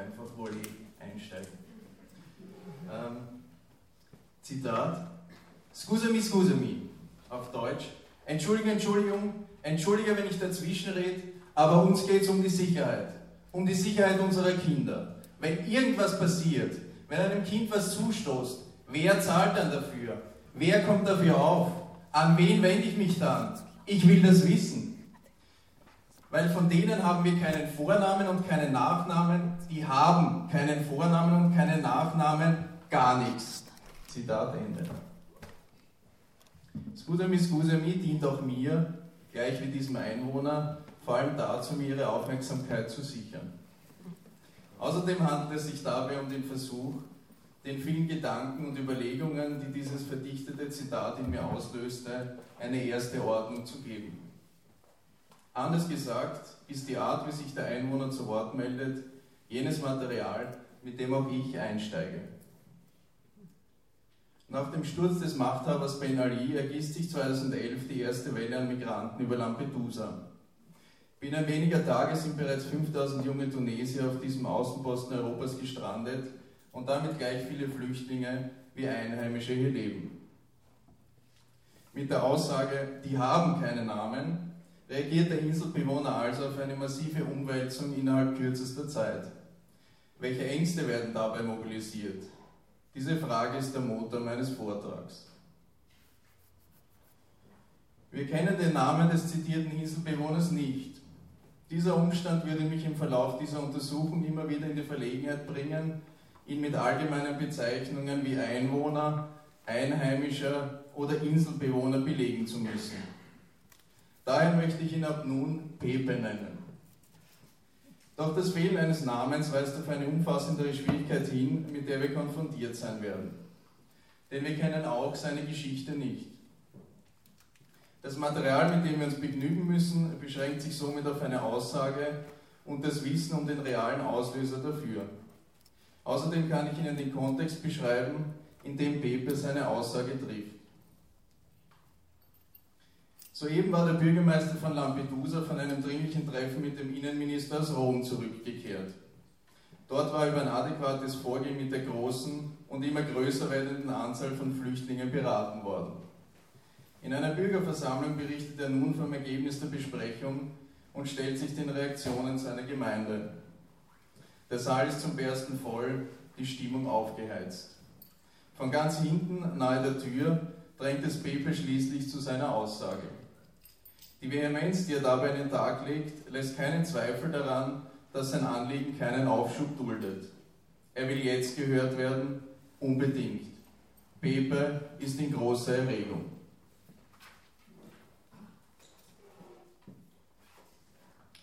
einfach Volley einsteigen. Ähm, Zitat. Scusami, scusami, auf Deutsch. Entschuldigung, Entschuldigung, entschuldige, wenn ich dazwischen rede, aber uns geht es um die Sicherheit. Um die Sicherheit unserer Kinder. Wenn irgendwas passiert, wenn einem Kind was zustoßt, wer zahlt dann dafür? Wer kommt dafür auf? An wen wende ich mich dann? Ich will das wissen. Weil von denen haben wir keinen Vornamen und keinen Nachnamen. Die haben keinen Vornamen und keinen Nachnamen. Gar nichts. Zitat Ende. Scusami, scusami dient auch mir, gleich wie diesem Einwohner, vor allem dazu, mir ihre Aufmerksamkeit zu sichern. Außerdem handelt es sich dabei um den Versuch, den vielen Gedanken und Überlegungen, die dieses verdichtete Zitat in mir auslöste, eine erste Ordnung zu geben. Anders gesagt ist die Art, wie sich der Einwohner zu Wort meldet, jenes Material, mit dem auch ich einsteige. Nach dem Sturz des Machthabers Ben Ali ergießt sich 2011 die erste Welle an Migranten über Lampedusa. Binnen weniger Tage sind bereits 5000 junge Tunesier auf diesem Außenposten Europas gestrandet und damit gleich viele Flüchtlinge wie Einheimische hier leben. Mit der Aussage, die haben keine Namen, reagiert der Inselbewohner also auf eine massive Umwälzung innerhalb kürzester Zeit. Welche Ängste werden dabei mobilisiert? Diese Frage ist der Motor meines Vortrags. Wir kennen den Namen des zitierten Inselbewohners nicht. Dieser Umstand würde mich im Verlauf dieser Untersuchung immer wieder in die Verlegenheit bringen, ihn mit allgemeinen Bezeichnungen wie Einwohner, Einheimischer oder Inselbewohner belegen zu müssen. Daher möchte ich ihn ab nun Pepe nennen. Doch das Fehlen eines Namens weist auf eine umfassendere Schwierigkeit hin, mit der wir konfrontiert sein werden. Denn wir kennen auch seine Geschichte nicht. Das Material, mit dem wir uns begnügen müssen, beschränkt sich somit auf eine Aussage und das Wissen um den realen Auslöser dafür. Außerdem kann ich Ihnen den Kontext beschreiben, in dem Pepe seine Aussage trifft. Soeben war der Bürgermeister von Lampedusa von einem dringlichen Treffen mit dem Innenminister aus Rom zurückgekehrt. Dort war über ein adäquates Vorgehen mit der großen und immer größer werdenden Anzahl von Flüchtlingen beraten worden. In einer Bürgerversammlung berichtet er nun vom Ergebnis der Besprechung und stellt sich den Reaktionen seiner Gemeinde. Der Saal ist zum Bersten voll, die Stimmung aufgeheizt. Von ganz hinten, nahe der Tür, drängt es Pepe schließlich zu seiner Aussage. Die Vehemenz, die er dabei in den Tag legt, lässt keinen Zweifel daran, dass sein Anliegen keinen Aufschub duldet. Er will jetzt gehört werden, unbedingt. Pepe ist in großer Erregung.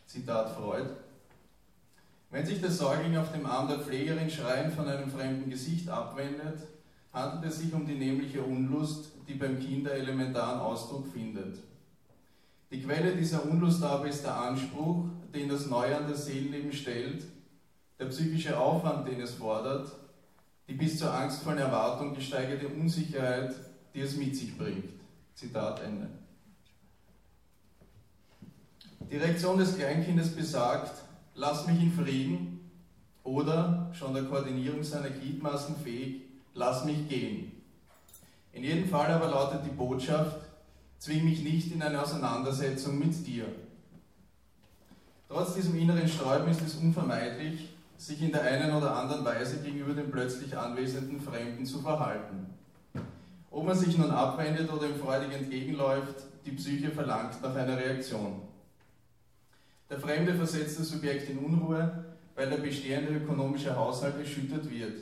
Zitat Freud. Wenn sich der Säugling auf dem Arm der Pflegerin schreiend von einem fremden Gesicht abwendet, handelt es sich um die nämliche Unlust, die beim Kinder elementaren Ausdruck findet. Die Quelle dieser Unlust aber ist der Anspruch, den das Neue an das Seelenleben stellt, der psychische Aufwand, den es fordert, die bis zur angstvollen Erwartung gesteigerte Unsicherheit, die es mit sich bringt. Zitat Ende. Die Reaktion des Kleinkindes besagt, lass mich in Frieden oder, schon der Koordinierung seiner Gliedmaßen fähig, lass mich gehen. In jedem Fall aber lautet die Botschaft, zwing mich nicht in eine Auseinandersetzung mit dir. Trotz diesem inneren Sträuben ist es unvermeidlich, sich in der einen oder anderen Weise gegenüber dem plötzlich anwesenden Fremden zu verhalten. Ob man sich nun abwendet oder ihm freudig entgegenläuft, die Psyche verlangt nach einer Reaktion. Der Fremde versetzt das Subjekt in Unruhe, weil der bestehende ökonomische Haushalt erschüttert wird.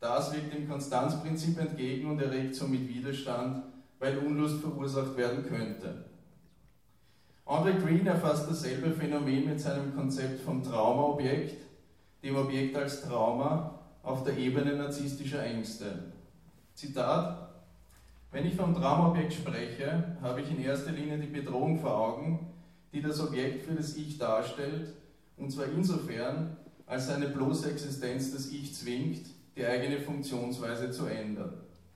Das wirkt dem Konstanzprinzip entgegen und erregt somit Widerstand, weil Unlust verursacht werden könnte. Andre Green erfasst dasselbe Phänomen mit seinem Konzept vom Traumaobjekt, dem Objekt als Trauma auf der Ebene narzisstischer Ängste. Zitat: Wenn ich vom Traumaobjekt spreche, habe ich in erster Linie die Bedrohung vor Augen, die das Objekt für das Ich darstellt, und zwar insofern, als seine bloße Existenz das Ich zwingt, die eigene Funktionsweise zu ändern.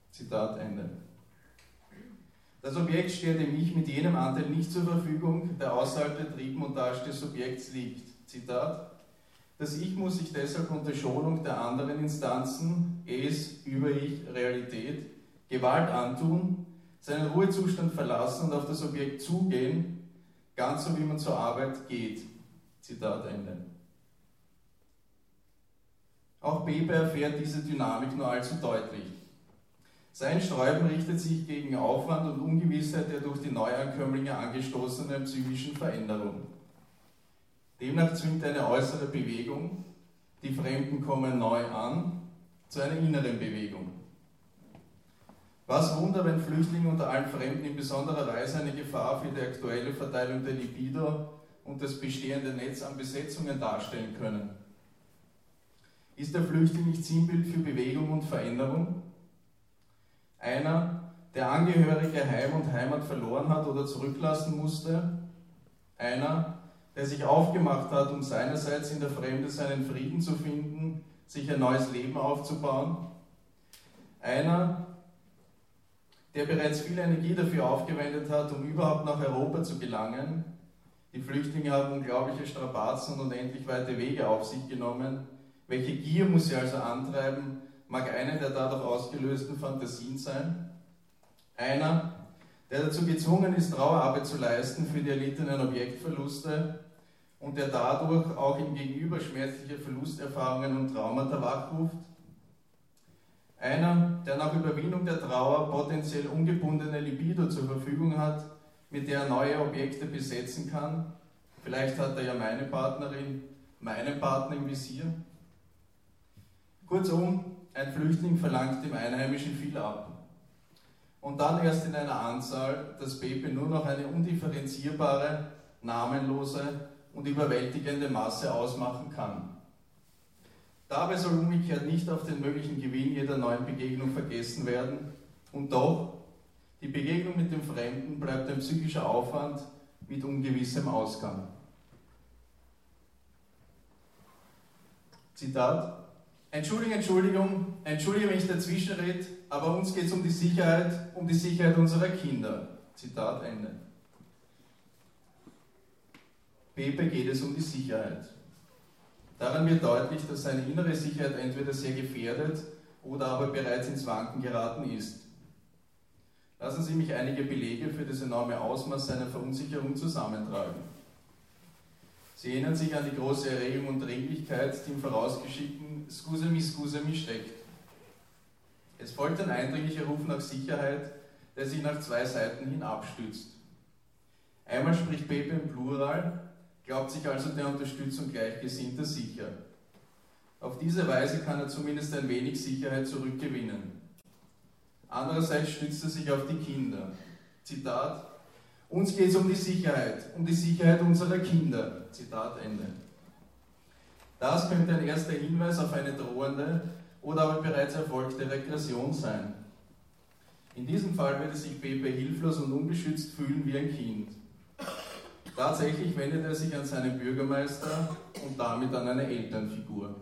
Zitat Ende. Das Objekt steht dem Ich mit jenem Anteil nicht zur Verfügung, der außerhalb der Triebmontage des Subjekts liegt. Zitat. Das Ich muss sich deshalb unter Schonung der anderen Instanzen, Es, Über-Ich, Realität, Gewalt antun, seinen Ruhezustand verlassen und auf das Objekt zugehen, ganz so wie man zur Arbeit geht. Zitat Ende. Auch Bebe erfährt diese Dynamik nur allzu deutlich. Sein Sträuben richtet sich gegen Aufwand und Ungewissheit der durch die Neuankömmlinge angestoßenen psychischen Veränderung. Demnach zwingt eine äußere Bewegung, die Fremden kommen neu an, zu einer inneren Bewegung. Was Wunder, wenn Flüchtlinge unter allen Fremden in besonderer Weise eine Gefahr für die aktuelle Verteilung der Libido und das bestehende Netz an Besetzungen darstellen können. Ist der Flüchtling nicht Sinnbild für Bewegung und Veränderung? Einer, der Angehörige Heim und Heimat verloren hat oder zurücklassen musste? Einer, der sich aufgemacht hat, um seinerseits in der Fremde seinen Frieden zu finden, sich ein neues Leben aufzubauen? Einer, der bereits viel Energie dafür aufgewendet hat, um überhaupt nach Europa zu gelangen. Die Flüchtlinge haben unglaubliche Strapazen und unendlich weite Wege auf sich genommen. Welche Gier muss sie also antreiben? Mag eine der dadurch ausgelösten Fantasien sein? Einer, der dazu gezwungen ist, Trauerarbeit zu leisten für die erlittenen Objektverluste und der dadurch auch im Gegenüber schmerzliche Verlusterfahrungen und Traumata wachruft? Einer, der nach Überwindung der Trauer potenziell ungebundene Libido zur Verfügung hat, mit der er neue Objekte besetzen kann? Vielleicht hat er ja meine Partnerin, meinen Partner im Visier? Kurzum, ein Flüchtling verlangt dem Einheimischen viel ab. Und dann erst in einer Anzahl, dass Pepe nur noch eine undifferenzierbare, namenlose und überwältigende Masse ausmachen kann. Dabei soll umgekehrt nicht auf den möglichen Gewinn jeder neuen Begegnung vergessen werden. Und doch, die Begegnung mit dem Fremden bleibt ein psychischer Aufwand mit ungewissem Ausgang. Zitat Entschuldigung, Entschuldigung, entschuldige, wenn ich dazwischen rede, aber uns geht es um die Sicherheit, um die Sicherheit unserer Kinder. Zitat Ende. Pepe geht es um die Sicherheit. Daran wird deutlich, dass seine innere Sicherheit entweder sehr gefährdet oder aber bereits ins Wanken geraten ist. Lassen Sie mich einige Belege für das enorme Ausmaß seiner Verunsicherung zusammentragen. Sie erinnern sich an die große Erregung und Dringlichkeit, die im vorausgeschickten Scusami, Scusami steckt. Es folgt ein eindringlicher Ruf nach Sicherheit, der sich nach zwei Seiten hin abstützt. Einmal spricht Pepe im Plural, glaubt sich also der Unterstützung Gleichgesinnter sicher. Auf diese Weise kann er zumindest ein wenig Sicherheit zurückgewinnen. Andererseits stützt er sich auf die Kinder. Zitat, uns geht es um die Sicherheit, um die Sicherheit unserer Kinder. Zitat Ende. Das könnte ein erster Hinweis auf eine drohende oder aber bereits erfolgte Regression sein. In diesem Fall würde sich Pepe hilflos und unbeschützt fühlen wie ein Kind. Tatsächlich wendet er sich an seinen Bürgermeister und damit an eine Elternfigur.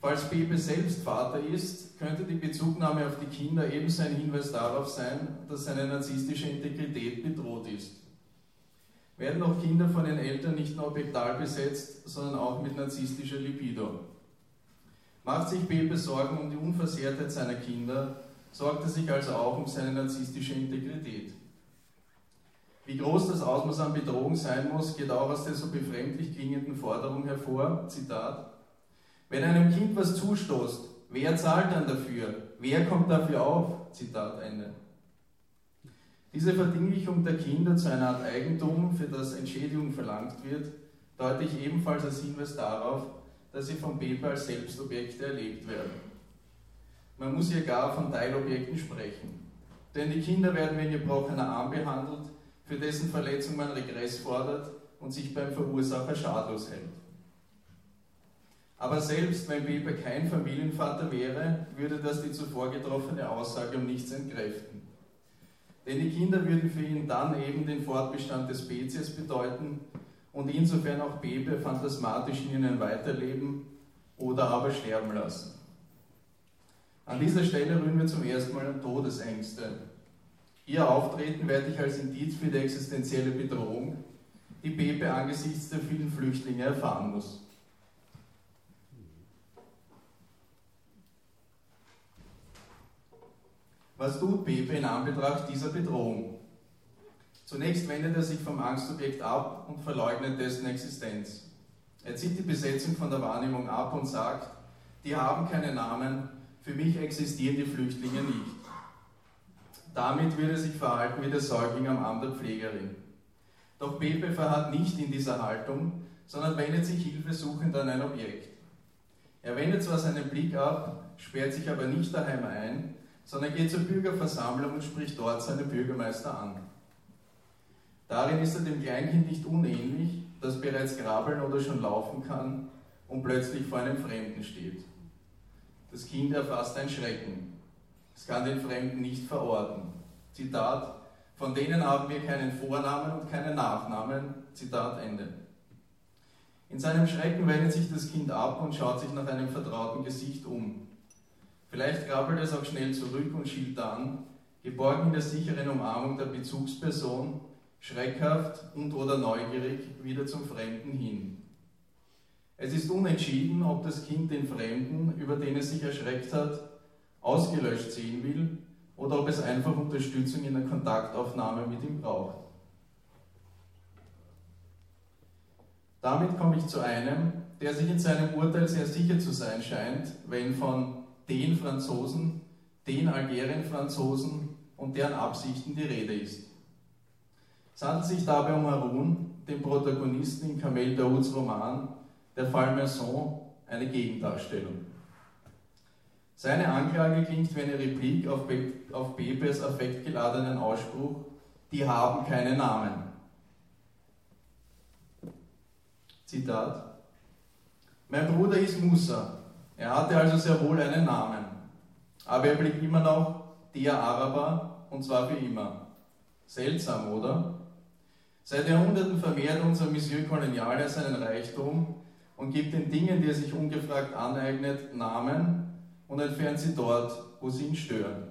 Falls Pepe selbst Vater ist, könnte die Bezugnahme auf die Kinder ebenso ein Hinweis darauf sein, dass seine narzisstische Integrität bedroht ist. Werden auch Kinder von den Eltern nicht nur objektal besetzt, sondern auch mit narzisstischer Libido? Macht sich Pepe Sorgen um die Unversehrtheit seiner Kinder, sorgt er sich also auch um seine narzisstische Integrität. Wie groß das Ausmaß an Bedrohung sein muss, geht auch aus der so befremdlich klingenden Forderung hervor, Zitat, wenn einem Kind was zustoßt, wer zahlt dann dafür? Wer kommt dafür auf? Zitat Ende. Diese Verdinglichung der Kinder zu einer Art Eigentum, für das Entschädigung verlangt wird, deute ich ebenfalls als Hinweis darauf, dass sie vom Pepe als Selbstobjekte erlebt werden. Man muss hier gar von Teilobjekten sprechen. Denn die Kinder werden wie ein gebrochener Arm behandelt, für dessen Verletzung man Regress fordert und sich beim Verursacher schadlos hält. Aber selbst wenn Weber kein Familienvater wäre, würde das die zuvor getroffene Aussage um nichts entkräften. Denn die Kinder würden für ihn dann eben den Fortbestand des Spezies bedeuten und insofern auch Bebe phantasmatisch in ihnen weiterleben oder aber sterben lassen. An dieser Stelle rühren wir zum ersten Mal an Todesängste. Ihr Auftreten werde ich als Indiz für die existenzielle Bedrohung, die Pepe angesichts der vielen Flüchtlinge erfahren muss. Was tut Pepe in Anbetracht dieser Bedrohung? Zunächst wendet er sich vom Angstobjekt ab und verleugnet dessen Existenz. Er zieht die Besetzung von der Wahrnehmung ab und sagt, die haben keine Namen, für mich existieren die Flüchtlinge nicht. Damit wird er sich verhalten wie der Säugling am Arm der Pflegerin. Doch Pepe verharrt nicht in dieser Haltung, sondern wendet sich hilfesuchend an ein Objekt. Er wendet zwar seinen Blick ab, sperrt sich aber nicht daheim ein, sondern geht zur Bürgerversammlung und spricht dort seinen Bürgermeister an. Darin ist er dem Kleinkind nicht unähnlich, das bereits grabbeln oder schon laufen kann und plötzlich vor einem Fremden steht. Das Kind erfasst ein Schrecken. Es kann den Fremden nicht verorten. Zitat, von denen haben wir keinen Vornamen und keinen Nachnamen. Zitat Ende. In seinem Schrecken wendet sich das Kind ab und schaut sich nach einem vertrauten Gesicht um. Vielleicht krabbelt es auch schnell zurück und schielt dann, geborgen in der sicheren Umarmung der Bezugsperson, schreckhaft und oder neugierig wieder zum Fremden hin. Es ist unentschieden, ob das Kind den Fremden, über den es sich erschreckt hat, ausgelöscht sehen will oder ob es einfach Unterstützung in der Kontaktaufnahme mit ihm braucht. Damit komme ich zu einem, der sich in seinem Urteil sehr sicher zu sein scheint, wenn von den Franzosen, den Algerien-Franzosen und deren Absichten die Rede ist. Es handelt sich dabei um Harun, den Protagonisten in Kamel Daouds Roman Der Fall Merson, eine Gegendarstellung. Seine Anklage klingt wie eine Replik auf, Be auf Bebes affektgeladenen Ausspruch, die haben keine Namen. Zitat. Mein Bruder ist Musa. Er hatte also sehr wohl einen Namen. Aber er blieb immer noch der Araber und zwar für immer. Seltsam, oder? Seit Jahrhunderten vermehrt unser Monsieur Koloniale seinen Reichtum und gibt den Dingen, die er sich ungefragt aneignet, Namen und entfernt sie dort, wo sie ihn stören.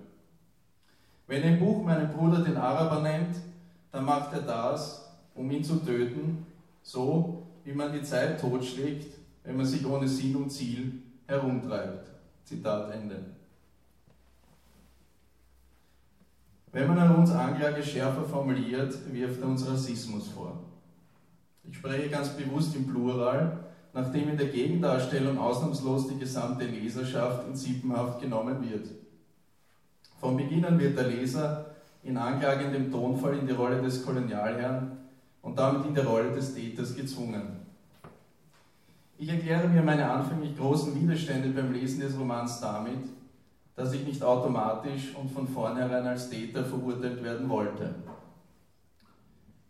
Wenn ein Buch meinen Bruder den Araber nennt, dann macht er das, um ihn zu töten, so wie man die Zeit totschlägt, wenn man sich ohne Sinn und Ziel herumtreibt. Zitat Ende. Wenn man an uns Anklage schärfer formuliert, wirft er uns Rassismus vor. Ich spreche ganz bewusst im Plural, nachdem in der Gegendarstellung ausnahmslos die gesamte Leserschaft in Sippenhaft genommen wird. Von Beginn an wird der Leser in anklagendem Tonfall in die Rolle des Kolonialherrn und damit in die Rolle des Täters gezwungen. Ich erkläre mir meine anfänglich großen Widerstände beim Lesen des Romans damit, dass ich nicht automatisch und von vornherein als Täter verurteilt werden wollte.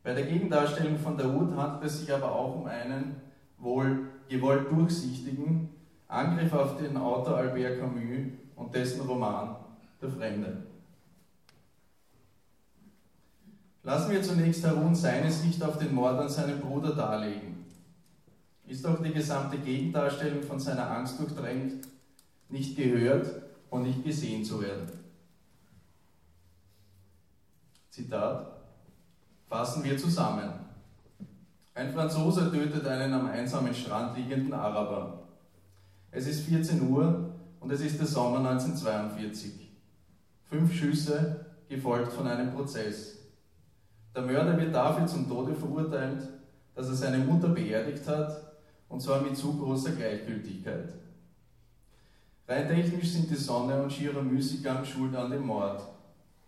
Bei der Gegendarstellung von Daoud handelt es sich aber auch um einen wohl gewollt durchsichtigen Angriff auf den Autor Albert Camus und dessen Roman Der Fremde. Lassen wir zunächst Harun seine Sicht auf den Mord an seinem Bruder darlegen. Ist auch die gesamte Gegendarstellung von seiner Angst durchdrängt, nicht gehört und nicht gesehen zu werden. Zitat. Fassen wir zusammen. Ein Franzose tötet einen am einsamen Strand liegenden Araber. Es ist 14 Uhr und es ist der Sommer 1942. Fünf Schüsse, gefolgt von einem Prozess. Der Mörder wird dafür zum Tode verurteilt, dass er seine Mutter beerdigt hat, und zwar mit zu großer Gleichgültigkeit. Rein technisch sind die Sonne und Shira Müßiggang schuld an dem Mord.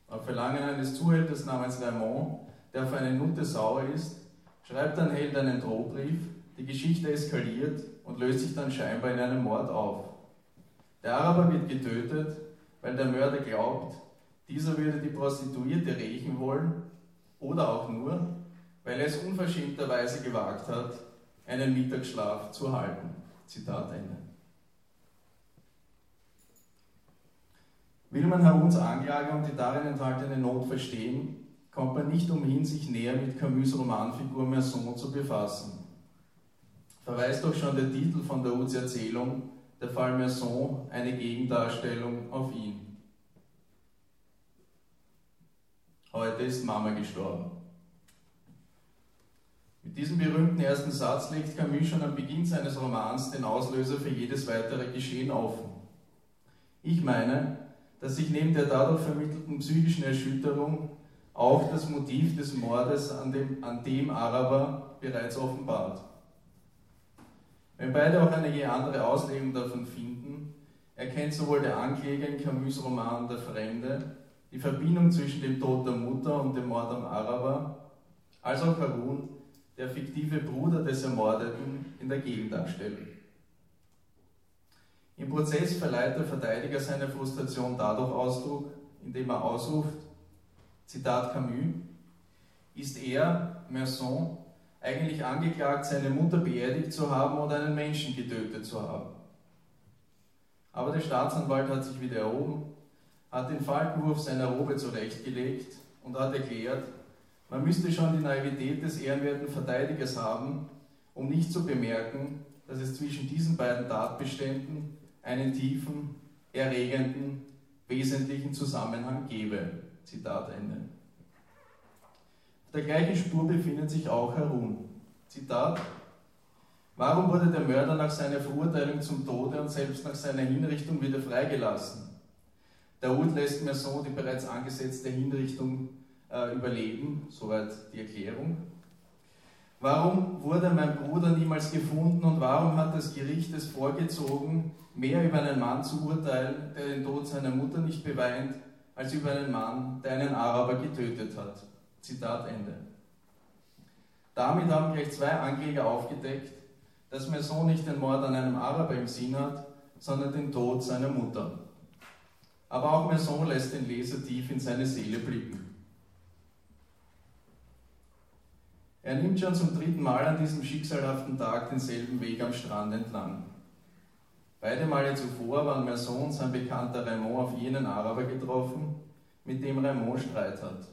Auf Verlangen eines Zuhälters namens Raymond, der auf eine Nutte sauer ist, schreibt ein Held einen Drohbrief, die Geschichte eskaliert und löst sich dann scheinbar in einem Mord auf. Der Araber wird getötet, weil der Mörder glaubt, dieser würde die Prostituierte rächen wollen oder auch nur, weil er es unverschämterweise gewagt hat, einen Mittagsschlaf zu halten. Zitat Ende. Will man Haruns Anklage und die darin enthaltene Not verstehen, kommt man nicht umhin, sich näher mit Camus' Romanfigur Merson zu befassen. Verweist doch schon der Titel von der Uts Erzählung, der Fall Merson, eine Gegendarstellung auf ihn. Heute ist Mama gestorben. Mit diesem berühmten ersten Satz legt Camus schon am Beginn seines Romans den Auslöser für jedes weitere Geschehen offen. Ich meine, dass sich neben der dadurch vermittelten psychischen Erschütterung auch das Motiv des Mordes an dem, an dem Araber bereits offenbart. Wenn beide auch eine je andere Auslegung davon finden, erkennt sowohl der Ankläger in Camus Roman Der Fremde die Verbindung zwischen dem Tod der Mutter und dem Mord am Araber, als auch Harun der fiktive Bruder des Ermordeten in der Gegendarstellung. Im Prozess verleiht der Verteidiger seine Frustration dadurch Ausdruck, indem er ausruft, Zitat Camus, ist er, Merson, eigentlich angeklagt, seine Mutter beerdigt zu haben oder einen Menschen getötet zu haben. Aber der Staatsanwalt hat sich wieder erhoben, hat den Falkenwurf seiner Robe zurechtgelegt und hat erklärt, man müsste schon die Naivität des ehrenwerten Verteidigers haben, um nicht zu bemerken, dass es zwischen diesen beiden Tatbeständen einen tiefen, erregenden, wesentlichen Zusammenhang gebe. Zitat Ende. Auf der gleichen Spur befindet sich auch Harun. Zitat Warum wurde der Mörder nach seiner Verurteilung zum Tode und selbst nach seiner Hinrichtung wieder freigelassen? Daoud lässt Merson die bereits angesetzte Hinrichtung äh, überleben, soweit die Erklärung. Warum wurde mein Bruder niemals gefunden und warum hat das Gericht es vorgezogen, mehr über einen Mann zu urteilen, der den Tod seiner Mutter nicht beweint, als über einen Mann, der einen Araber getötet hat? Zitat Ende. Damit haben gleich zwei Ankläger aufgedeckt, dass mein Sohn nicht den Mord an einem Araber im Sinn hat, sondern den Tod seiner Mutter. Aber auch mein Sohn lässt den Leser tief in seine Seele blicken. Er nimmt schon zum dritten Mal an diesem schicksalhaften Tag denselben Weg am Strand entlang. Beide Male zuvor waren Merson und sein Bekannter Raymond auf jenen Araber getroffen, mit dem Raymond Streit hat.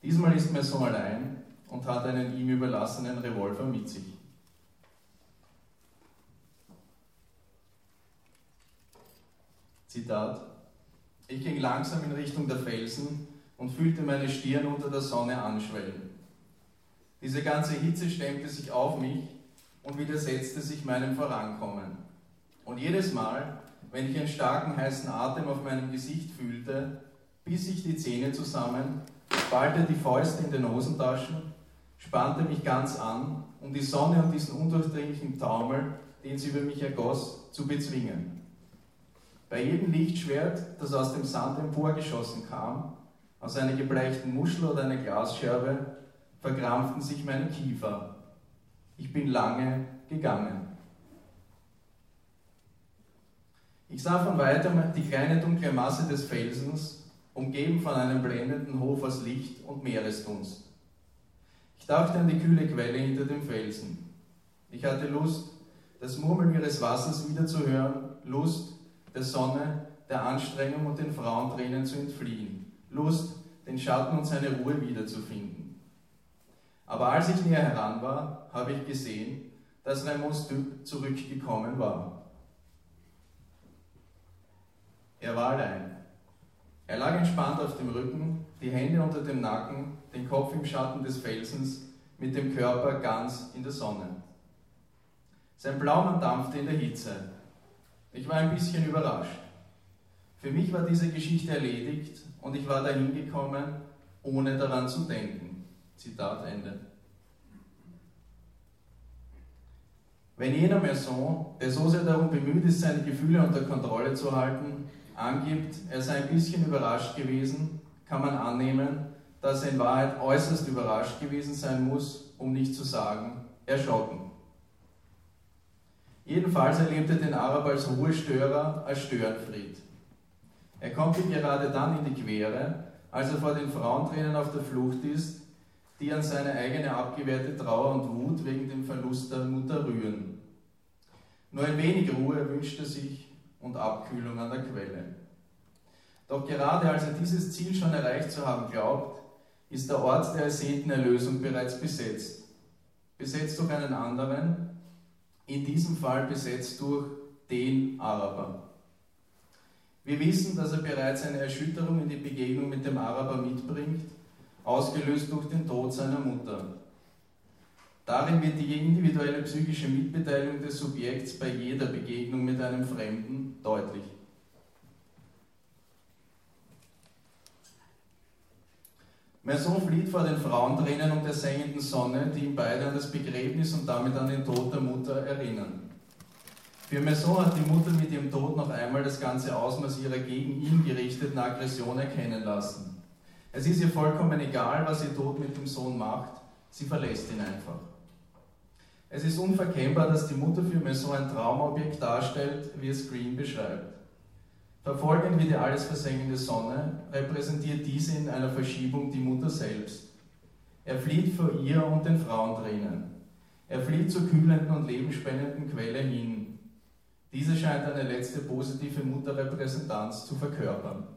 Diesmal ist Merson allein und hat einen ihm überlassenen Revolver mit sich. Zitat: Ich ging langsam in Richtung der Felsen und fühlte meine Stirn unter der Sonne anschwellen. Diese ganze Hitze stemmte sich auf mich und widersetzte sich meinem Vorankommen. Und jedes Mal, wenn ich einen starken heißen Atem auf meinem Gesicht fühlte, biss ich die Zähne zusammen, ballte die Fäuste in den Hosentaschen, spannte mich ganz an, um die Sonne und diesen undurchdringlichen Taumel, den sie über mich ergoss, zu bezwingen. Bei jedem Lichtschwert, das aus dem Sand emporgeschossen kam, aus einer gebleichten Muschel oder einer Glasscherbe, verkrampften sich meine Kiefer. Ich bin lange gegangen. Ich sah von weitem die kleine dunkle Masse des Felsens, umgeben von einem blendenden Hof aus Licht und Meeresdunst. Ich dachte an die kühle Quelle hinter dem Felsen. Ich hatte Lust, das Murmeln ihres Wassers wiederzuhören, Lust, der Sonne, der Anstrengung und den Frauentränen zu entfliehen, Lust, den Schatten und seine Ruhe wiederzufinden. Aber als ich näher heran war, habe ich gesehen, dass Raimonds Typ zurückgekommen war. Er war allein. Er lag entspannt auf dem Rücken, die Hände unter dem Nacken, den Kopf im Schatten des Felsens, mit dem Körper ganz in der Sonne. Sein Blaumann dampfte in der Hitze. Ich war ein bisschen überrascht. Für mich war diese Geschichte erledigt und ich war dahin gekommen, ohne daran zu denken. Zitat Ende. Wenn jener Maison, der so sehr darum bemüht ist, seine Gefühle unter Kontrolle zu halten, angibt, er sei ein bisschen überrascht gewesen, kann man annehmen, dass er in Wahrheit äußerst überrascht gewesen sein muss, um nicht zu sagen, erschrocken. Jedenfalls erlebt er den Araber als Ruhestörer, als Störenfried. Er kommt ihm gerade dann in die Quere, als er vor den Frauentränen auf der Flucht ist die an seine eigene abgewehrte Trauer und Wut wegen dem Verlust der Mutter rühren. Nur ein wenig Ruhe wünscht er sich und Abkühlung an der Quelle. Doch gerade als er dieses Ziel schon erreicht zu haben glaubt, ist der Ort der ersehnten Erlösung bereits besetzt. Besetzt durch einen anderen, in diesem Fall besetzt durch den Araber. Wir wissen, dass er bereits eine Erschütterung in die Begegnung mit dem Araber mitbringt ausgelöst durch den Tod seiner Mutter. Darin wird die individuelle psychische Mitbeteiligung des Subjekts bei jeder Begegnung mit einem Fremden deutlich. Merson flieht vor den Frauentränen und der sengenden Sonne, die ihn beide an das Begräbnis und damit an den Tod der Mutter erinnern. Für Merson hat die Mutter mit ihrem Tod noch einmal das ganze Ausmaß ihrer gegen ihn gerichteten Aggression erkennen lassen. Es ist ihr vollkommen egal, was ihr Tod mit dem Sohn macht, sie verlässt ihn einfach. Es ist unverkennbar, dass die Mutter für Merson ein Traumobjekt darstellt, wie es Green beschreibt. Verfolgend wie die alles versengende Sonne repräsentiert diese in einer Verschiebung die Mutter selbst. Er flieht vor ihr und den Frauentränen. Er flieht zur kühlenden und lebensspendenden Quelle hin. Diese scheint eine letzte positive Mutterrepräsentanz zu verkörpern.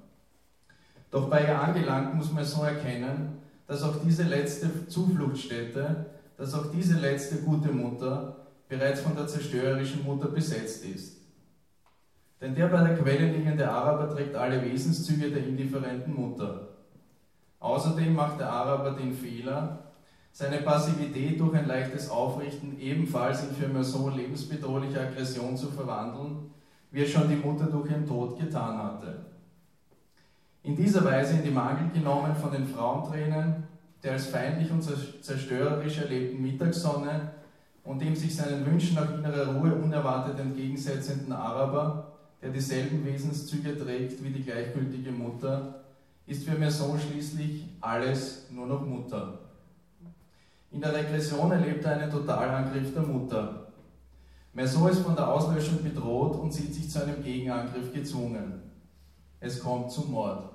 Doch bei ihr angelangt muss man so erkennen, dass auch diese letzte Zufluchtsstätte, dass auch diese letzte gute Mutter bereits von der zerstörerischen Mutter besetzt ist. Denn der bei der Quelle liegende Araber trägt alle Wesenszüge der indifferenten Mutter. Außerdem macht der Araber den Fehler, seine Passivität durch ein leichtes Aufrichten ebenfalls in für Merson lebensbedrohliche Aggression zu verwandeln, wie es schon die Mutter durch ihren Tod getan hatte. In dieser Weise in die Mangel genommen von den Frauentränen, der als feindlich und zerstörerisch erlebten Mittagssonne und dem sich seinen Wünschen nach innerer Ruhe unerwartet entgegensetzenden Araber, der dieselben Wesenszüge trägt wie die gleichgültige Mutter, ist für Merson schließlich alles nur noch Mutter. In der Regression erlebt er einen Totalangriff der Mutter. Merson ist von der Auslöschung bedroht und sieht sich zu einem Gegenangriff gezwungen. Es kommt zum Mord.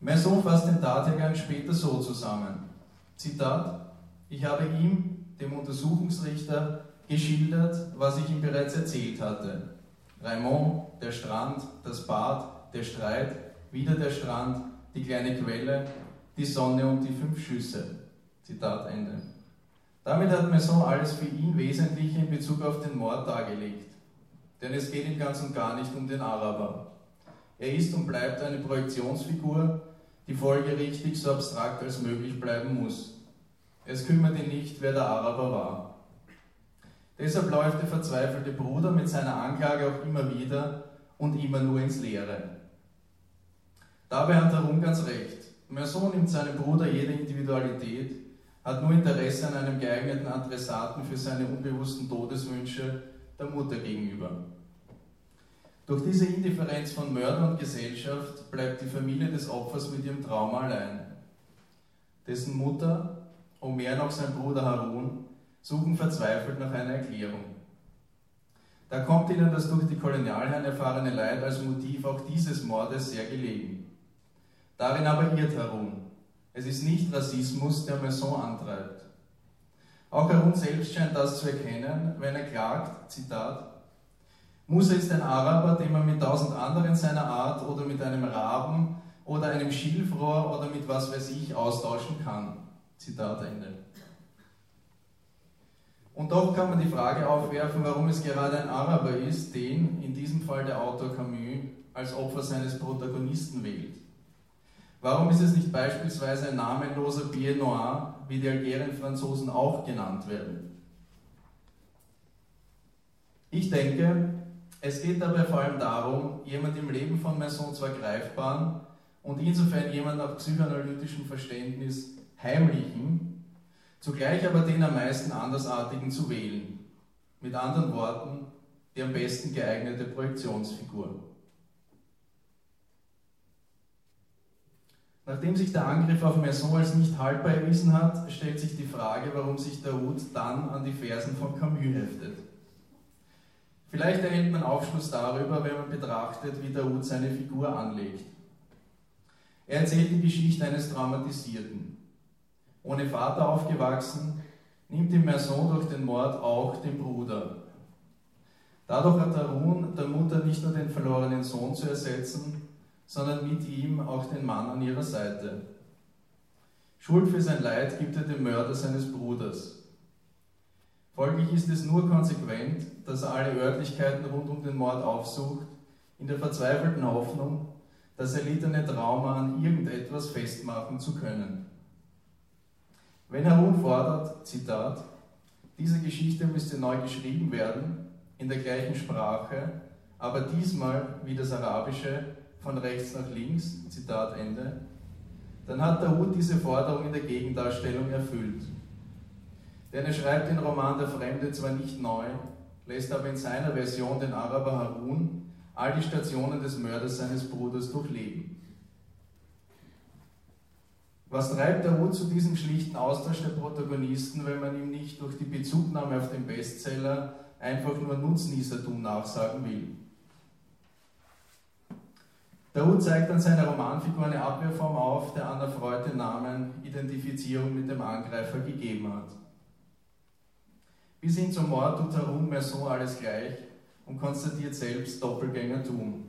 Merson fasst den Tathergang später so zusammen. Zitat: Ich habe ihm dem Untersuchungsrichter geschildert, was ich ihm bereits erzählt hatte. Raymond, der Strand, das Bad, der Streit, wieder der Strand, die kleine Quelle, die Sonne und die fünf Schüsse. Zitat Ende. Damit hat Maison alles für ihn Wesentliche in Bezug auf den Mord dargelegt. Denn es geht ihm ganz und gar nicht um den Araber. Er ist und bleibt eine Projektionsfigur, die folgerichtig so abstrakt als möglich bleiben muss. Es kümmert ihn nicht, wer der Araber war. Deshalb läuft der verzweifelte Bruder mit seiner Anklage auch immer wieder und immer nur ins Leere. Dabei hat Harum ganz recht. Merson nimmt seinem Bruder jede Individualität, hat nur Interesse an einem geeigneten Adressaten für seine unbewussten Todeswünsche der Mutter gegenüber. Durch diese Indifferenz von Mörder und Gesellschaft bleibt die Familie des Opfers mit ihrem Trauma allein. Dessen Mutter und mehr noch sein Bruder Harun, suchen verzweifelt nach einer Erklärung. Da kommt ihnen das durch die Kolonialherren erfahrene Leid als Motiv auch dieses Mordes sehr gelegen. Darin aber irrt Harun. Es ist nicht Rassismus, der Maison antreibt. Auch Harun selbst scheint das zu erkennen, wenn er klagt, Zitat, Musa ist ein Araber, den man mit tausend anderen seiner Art oder mit einem Raben oder einem Schilfrohr oder mit was weiß ich austauschen kann. Zitat Ende. Und doch kann man die Frage aufwerfen, warum es gerade ein Araber ist, den, in diesem Fall der Autor Camus, als Opfer seines Protagonisten wählt. Warum ist es nicht beispielsweise ein namenloser Billet Noir, wie die Algerien-Franzosen auch genannt werden? Ich denke, es geht dabei vor allem darum, jemand im Leben von Maison zwar greifbaren und insofern jemand nach psychoanalytischem Verständnis heimlichen, zugleich aber den am meisten andersartigen zu wählen. Mit anderen Worten, die am besten geeignete Projektionsfigur. Nachdem sich der Angriff auf Maison als nicht haltbar erwiesen hat, stellt sich die Frage, warum sich der Daoud dann an die Versen von Camus heftet. Vielleicht erhält man Aufschluss darüber, wenn man betrachtet, wie der Daoud seine Figur anlegt. Er erzählt die Geschichte eines Traumatisierten ohne Vater aufgewachsen, nimmt ihm Merson durch den Mord auch den Bruder. Dadurch hat Arun der Mutter nicht nur den verlorenen Sohn zu ersetzen, sondern mit ihm auch den Mann an ihrer Seite. Schuld für sein Leid gibt er dem Mörder seines Bruders. Folglich ist es nur konsequent, dass er alle Örtlichkeiten rund um den Mord aufsucht, in der verzweifelten Hoffnung, das erlittene Trauma an irgendetwas festmachen zu können. Wenn Harun fordert, Zitat, diese Geschichte müsste neu geschrieben werden, in der gleichen Sprache, aber diesmal wie das Arabische, von rechts nach links, Zitat Ende, dann hat Daoud diese Forderung in der Gegendarstellung erfüllt. Denn er schreibt den Roman Der Fremde zwar nicht neu, lässt aber in seiner Version den Araber Harun all die Stationen des Mörders seines Bruders durchleben. Was treibt Daoud zu diesem schlichten Austausch der Protagonisten, wenn man ihm nicht durch die Bezugnahme auf den Bestseller einfach nur Nutznießertum nachsagen will? Daoud zeigt an seiner Romanfigur eine Abwehrform auf, der Anna Freud den Namen Identifizierung mit dem Angreifer gegeben hat. Bis hin zum Mord tut Harun Merson alles gleich und konstatiert selbst Doppelgängertum.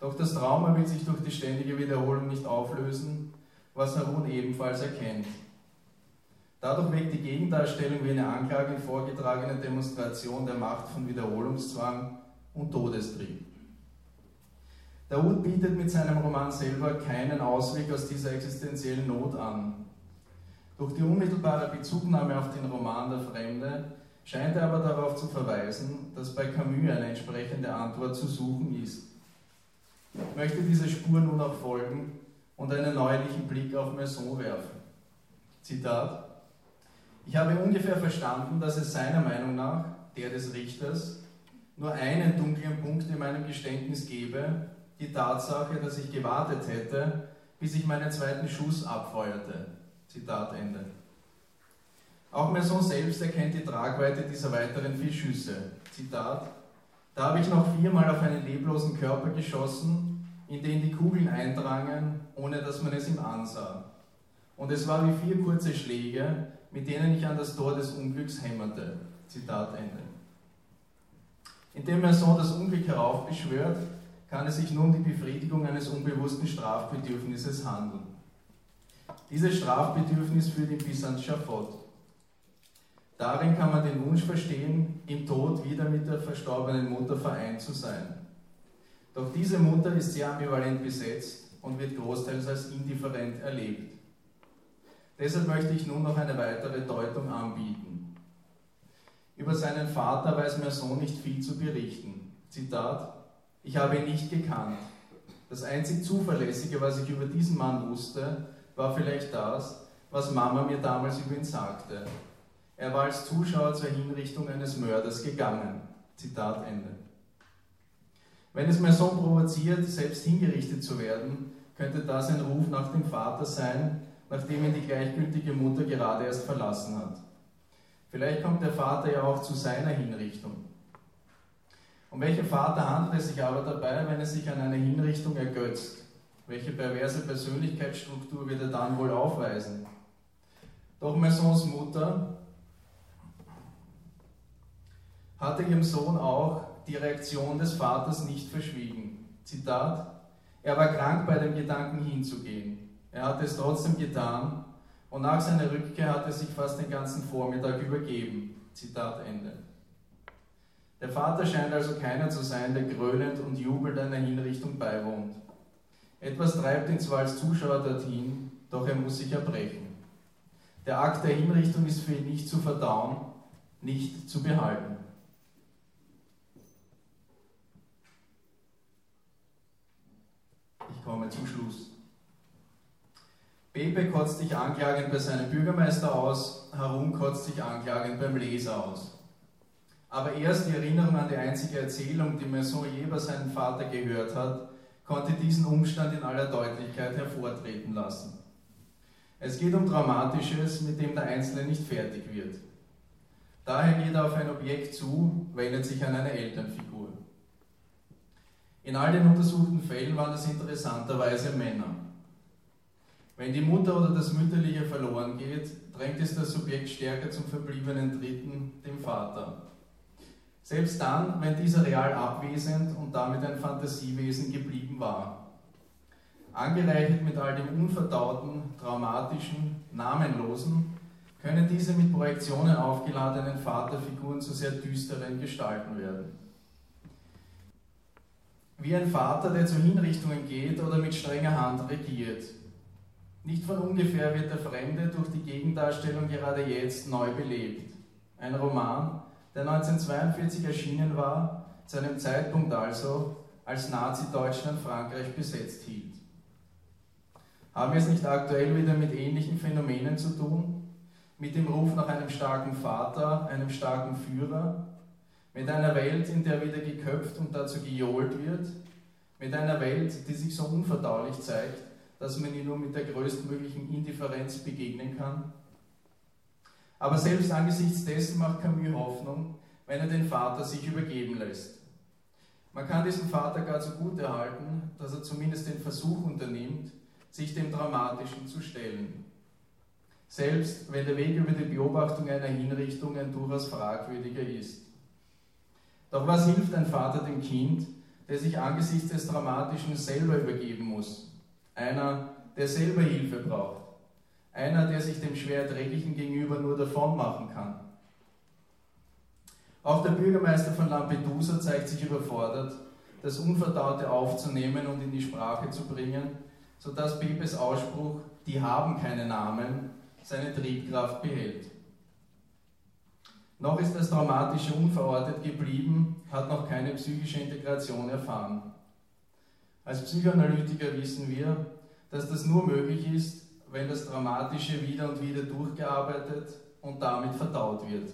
Doch das Trauma will sich durch die ständige Wiederholung nicht auflösen, was Harun ebenfalls erkennt. Dadurch weckt die Gegendarstellung wie eine Anklage in vorgetragener Demonstration der Macht von Wiederholungszwang und Todestrieb. Daoud bietet mit seinem Roman selber keinen Ausweg aus dieser existenziellen Not an. Durch die unmittelbare Bezugnahme auf den Roman Der Fremde scheint er aber darauf zu verweisen, dass bei Camus eine entsprechende Antwort zu suchen ist. Ich möchte dieser Spur nun auch folgen und einen neulichen Blick auf Maison werfen. Zitat: Ich habe ungefähr verstanden, dass es seiner Meinung nach, der des Richters, nur einen dunklen Punkt in meinem Geständnis gebe, die Tatsache, dass ich gewartet hätte, bis ich meinen zweiten Schuss abfeuerte. Zitat Ende. Auch Maison selbst erkennt die Tragweite dieser weiteren vier Schüsse. Zitat: Da habe ich noch viermal auf einen leblosen Körper geschossen, in den die Kugeln eindrangen, ohne dass man es ihm ansah. Und es war wie vier kurze Schläge, mit denen ich an das Tor des Unglücks hämmerte. Zitat Ende. Indem Maison das Unglück heraufbeschwört, kann es sich nur um die Befriedigung eines unbewussten Strafbedürfnisses handeln. Dieses Strafbedürfnis führt ihn bis ans Schafott. Darin kann man den Wunsch verstehen, im Tod wieder mit der verstorbenen Mutter vereint zu sein. Doch diese Mutter ist sehr ambivalent besetzt und wird großteils als indifferent erlebt. Deshalb möchte ich nun noch eine weitere Deutung anbieten. Über seinen Vater weiß Merson nicht viel zu berichten. Zitat: Ich habe ihn nicht gekannt. Das einzig Zuverlässige, was ich über diesen Mann wusste, war vielleicht das, was Mama mir damals über ihn sagte. Er war als Zuschauer zur Hinrichtung eines Mörders gegangen. Zitat Ende. Wenn es Maison provoziert, selbst hingerichtet zu werden, könnte das ein Ruf nach dem Vater sein, nachdem ihn die gleichgültige Mutter gerade erst verlassen hat. Vielleicht kommt der Vater ja auch zu seiner Hinrichtung. Um welchen Vater handelt es sich aber dabei, wenn er sich an eine Hinrichtung ergötzt? Welche perverse Persönlichkeitsstruktur wird er dann wohl aufweisen? Doch Maisons Mutter hatte ihrem Sohn auch die Reaktion des Vaters nicht verschwiegen. Zitat, er war krank bei dem Gedanken hinzugehen. Er hatte es trotzdem getan und nach seiner Rückkehr hat er sich fast den ganzen Vormittag übergeben. Zitat Ende. Der Vater scheint also keiner zu sein, der grölend und jubelnd einer Hinrichtung beiwohnt. Etwas treibt ihn zwar als Zuschauer dorthin, doch er muss sich erbrechen. Der Akt der Hinrichtung ist für ihn nicht zu verdauen, nicht zu behalten. Ich komme zum Schluss. Pepe kotzt sich anklagend bei seinem Bürgermeister aus, Harun kotzt sich anklagend beim Leser aus. Aber erst die Erinnerung an die einzige Erzählung, die Maison je über seinen Vater gehört hat, konnte diesen Umstand in aller Deutlichkeit hervortreten lassen. Es geht um Dramatisches, mit dem der Einzelne nicht fertig wird. Daher geht er auf ein Objekt zu, wendet sich an eine Elternfigur. In all den untersuchten Fällen waren das interessanterweise Männer. Wenn die Mutter oder das Mütterliche verloren geht, drängt es das Subjekt stärker zum verbliebenen Dritten, dem Vater. Selbst dann, wenn dieser real abwesend und damit ein Fantasiewesen geblieben war. Angereichert mit all dem Unverdauten, Traumatischen, Namenlosen, können diese mit Projektionen aufgeladenen Vaterfiguren zu sehr düsteren Gestalten werden. wie ein Vater, der zu Hinrichtungen geht oder mit strenger Hand regiert. Nicht von ungefähr wird der Fremde durch die Gegendarstellung gerade jetzt neu belebt. Ein Roman, der 1942 erschienen war, zu einem Zeitpunkt also, als Nazi-Deutschland Frankreich besetzt hielt. Haben wir es nicht aktuell wieder mit ähnlichen Phänomenen zu tun? Mit dem Ruf nach einem starken Vater, einem starken Führer, mit einer Welt, in der wieder geköpft und dazu gejohlt wird, mit einer Welt, die sich so unverdaulich zeigt, dass man ihr nur mit der größtmöglichen Indifferenz begegnen kann. Aber selbst angesichts dessen macht Camus Hoffnung, wenn er den Vater sich übergeben lässt. Man kann diesem Vater gar zugute halten, dass er zumindest den Versuch unternimmt, sich dem Dramatischen zu stellen. Selbst wenn der Weg über die Beobachtung einer Hinrichtung ein durchaus fragwürdiger ist. Doch was hilft ein Vater dem Kind, der sich angesichts des Dramatischen selber übergeben muss? Einer, der selber Hilfe braucht. Einer, der sich dem schwer Erträglichen gegenüber nur davon machen kann. Auch der Bürgermeister von Lampedusa zeigt sich überfordert, das Unverdaute aufzunehmen und in die Sprache zu bringen, sodass Pepes Ausspruch, die haben keine Namen, seine Triebkraft behält. Noch ist das Traumatische unverortet geblieben, hat noch keine psychische Integration erfahren. Als Psychoanalytiker wissen wir, dass das nur möglich ist, wenn das Dramatische wieder und wieder durchgearbeitet und damit verdaut wird.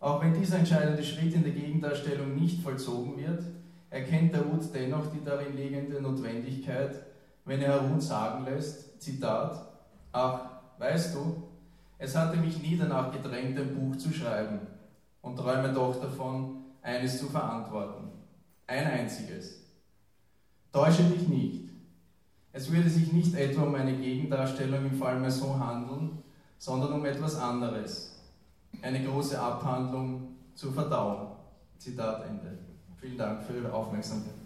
Auch wenn dieser entscheidende Schritt in der Gegendarstellung nicht vollzogen wird, erkennt der Ruth dennoch die darin liegende Notwendigkeit, wenn er Ruth sagen lässt, Zitat, ach, weißt du, es hatte mich nie danach gedrängt, ein Buch zu schreiben und träume doch davon, eines zu verantworten. Ein einziges. Täusche dich nicht. Es würde sich nicht etwa um eine Gegendarstellung im Fall Maison handeln, sondern um etwas anderes. Eine große Abhandlung zur Verdauung. Zitat Ende. Vielen Dank für Ihre Aufmerksamkeit.